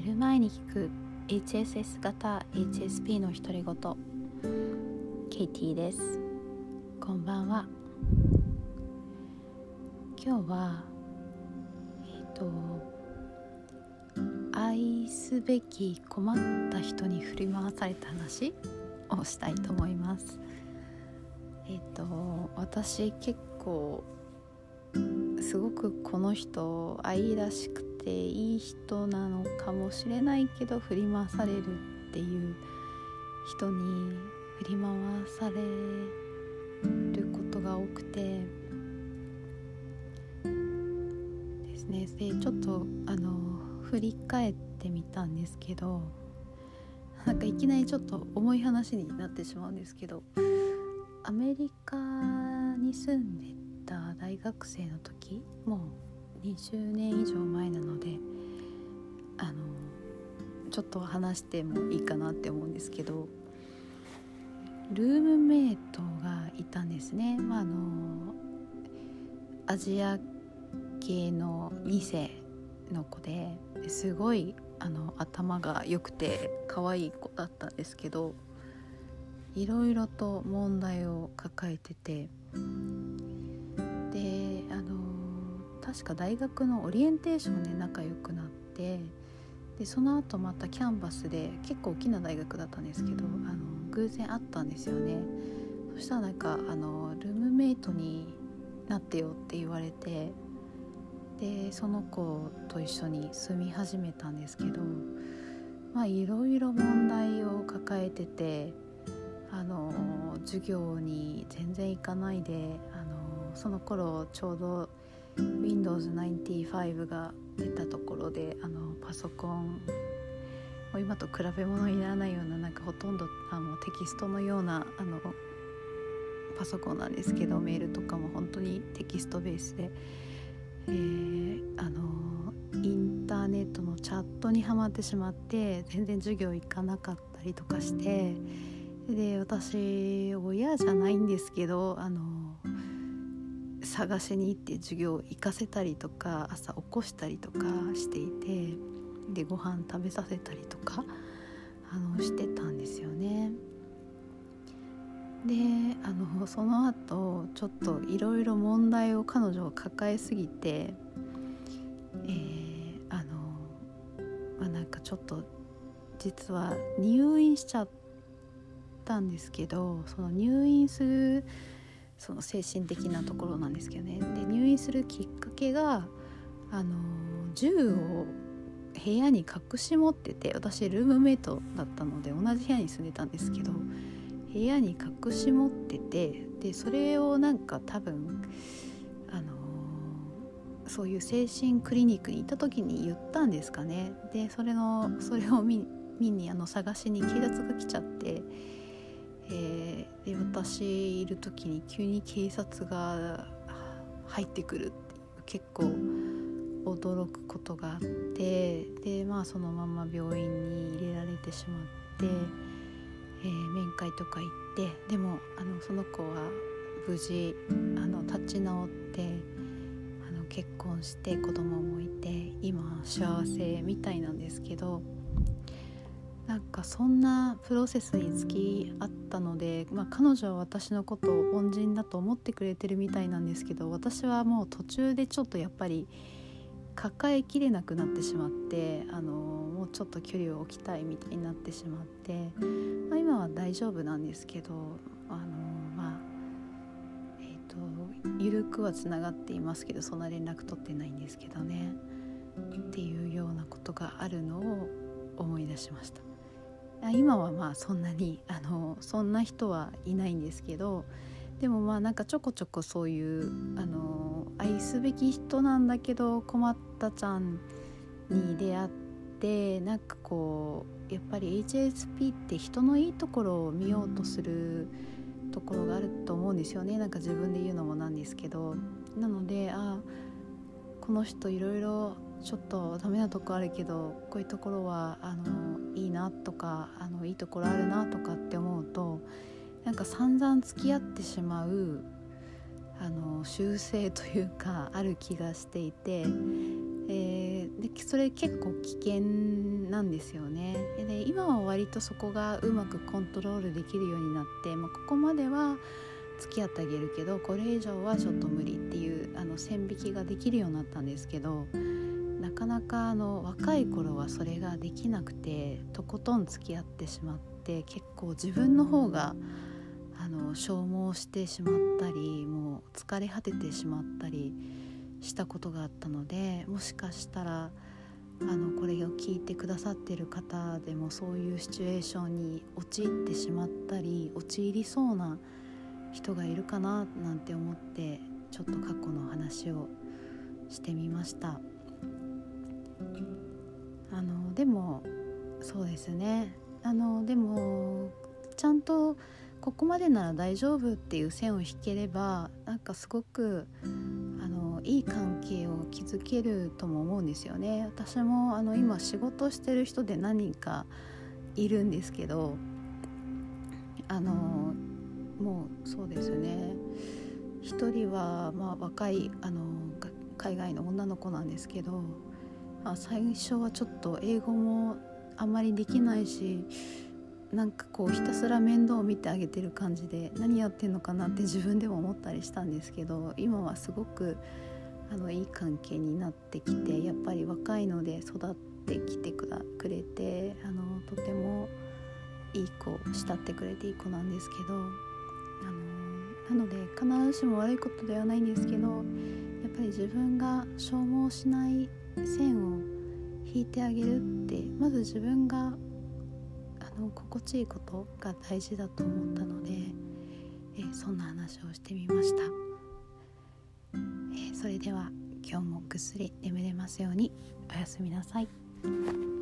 寝る前に聞く HSS 型 HSP の独り言。ケイティです。こんばんは。今日はえっ、ー、と愛すべき困った人に振り回された話をしたいと思います。えっ、ー、と私結構すごくこの人愛らしくていい人なのかもしれないけど振り回されるっていう人に振り回されることが多くて。ですね。でちょっとあの振り返ってみたんですけどなんかいきなりちょっと重い話になってしまうんですけどアメリカに住んでた大学生の時もう20年以上前なのであのちょっと話してもいいかなって思うんですけどルームメイトがいたんですね、まあ、あのアジア系の2世の子ですごいあの頭が良くて可愛い子だったんですけどいろいろと問題を抱えてて確か大学のオリエンテーションで仲良くなってでその後またキャンバスで結構大きな大学だったんですけどあの偶然会ったんですよね。そしたらなんかあのルームメイトになってよって言われてでその子と一緒に住み始めたんですけどまあいろいろ問題を抱えててあの授業に全然行かないであのその頃ちょうど Windows95 が出たところであのパソコンもう今と比べ物にならないようななんかほとんどあのテキストのようなあのパソコンなんですけどメールとかも本当にテキストベースで、えー、あのインターネットのチャットにはまってしまって全然授業行かなかったりとかして。で私親じゃないんですけどあの探しに行って授業行かせたりとか朝起こしたりとかしていてでご飯食べさせたりとかあのしてたんですよね。であのその後ちょっといろいろ問題を彼女は抱えすぎて、えー、あのまあ、なんかちょっと実は入院しちゃったんですけどその入院するその精神的なところなんですけどねで入院するきっかけがあの銃を部屋に隠し持ってて私ルームメイトだったので同じ部屋に住んでたんですけど部屋に隠し持っててでそれをなんか多分あのそういう精神クリニックに行った時に言ったんですかねでそれのそれを見にあの探しに警察が来ちゃって。えー、で私いる時に急に警察が入ってくるって結構驚くことがあってでまあそのまま病院に入れられてしまって、えー、面会とか行ってでもあのその子は無事あの立ち直ってあの結婚して子供もいて今幸せみたいなんですけど。なんかそんなプロセスに付き合ったので、まあ、彼女は私のことを恩人だと思ってくれてるみたいなんですけど私はもう途中でちょっとやっぱり抱えきれなくなってしまってあのもうちょっと距離を置きたいみたいになってしまって、まあ、今は大丈夫なんですけどあのまあえっ、ー、と緩くはつながっていますけどそんな連絡取ってないんですけどねっていうようなことがあるのを思い出しました。今はまあそんなにあのそんな人はいないんですけどでもまあなんかちょこちょこそういうあの愛すべき人なんだけど困ったちゃんに出会ってなんかこうやっぱり HSP って人のいいところを見ようとするところがあると思うんですよね。なんか自分で言うのもなんですけど。なのであこの人いろいろちょっとダメなとこあるけどこういうところはあのいいなとかあのいいところあるなとかって思うとなんか散々付き合ってしまうあの習性というかある気がしていて、えー、でそれ結構危険なんですよね。で今は割とそこがうまくコントロールできるようになって、まあ、ここまでは付き合ってあげるけどこれ以上はちょっと無理っていうあの線引きができるようになったんですけどかなかあの若い頃はそれができなくてとことん付き合ってしまって結構自分の方があの消耗してしまったりもう疲れ果ててしまったりしたことがあったのでもしかしたらあのこれを聞いてくださってる方でもそういうシチュエーションに陥ってしまったり陥りそうな人がいるかななんて思ってちょっと過去の話をしてみました。でもそうですね。あのでもちゃんとここまでなら大丈夫っていう線を引ければなんかすごくあのいい関係を築けるとも思うんですよね。私もあの今仕事してる人で何人かいるんですけどあのもうそうですね。一人はまあ若いあの海外の女の子なんですけど、あ、最初はちょっと英語もあんまりできないしなんかこうひたすら面倒を見てあげてる感じで何やってんのかなって自分でも思ったりしたんですけど今はすごくあのいい関係になってきてやっぱり若いので育ってきてくれてあのとてもいい子慕ってくれていい子なんですけどあのなので必ずしも悪いことではないんですけどやっぱり自分が消耗しない線を引いてあげるってまず自分があの心地いいことが大事だと思ったので、え、そんな話をしてみました、え、それでは今日もぐっすり眠れますようにおやすみなさい。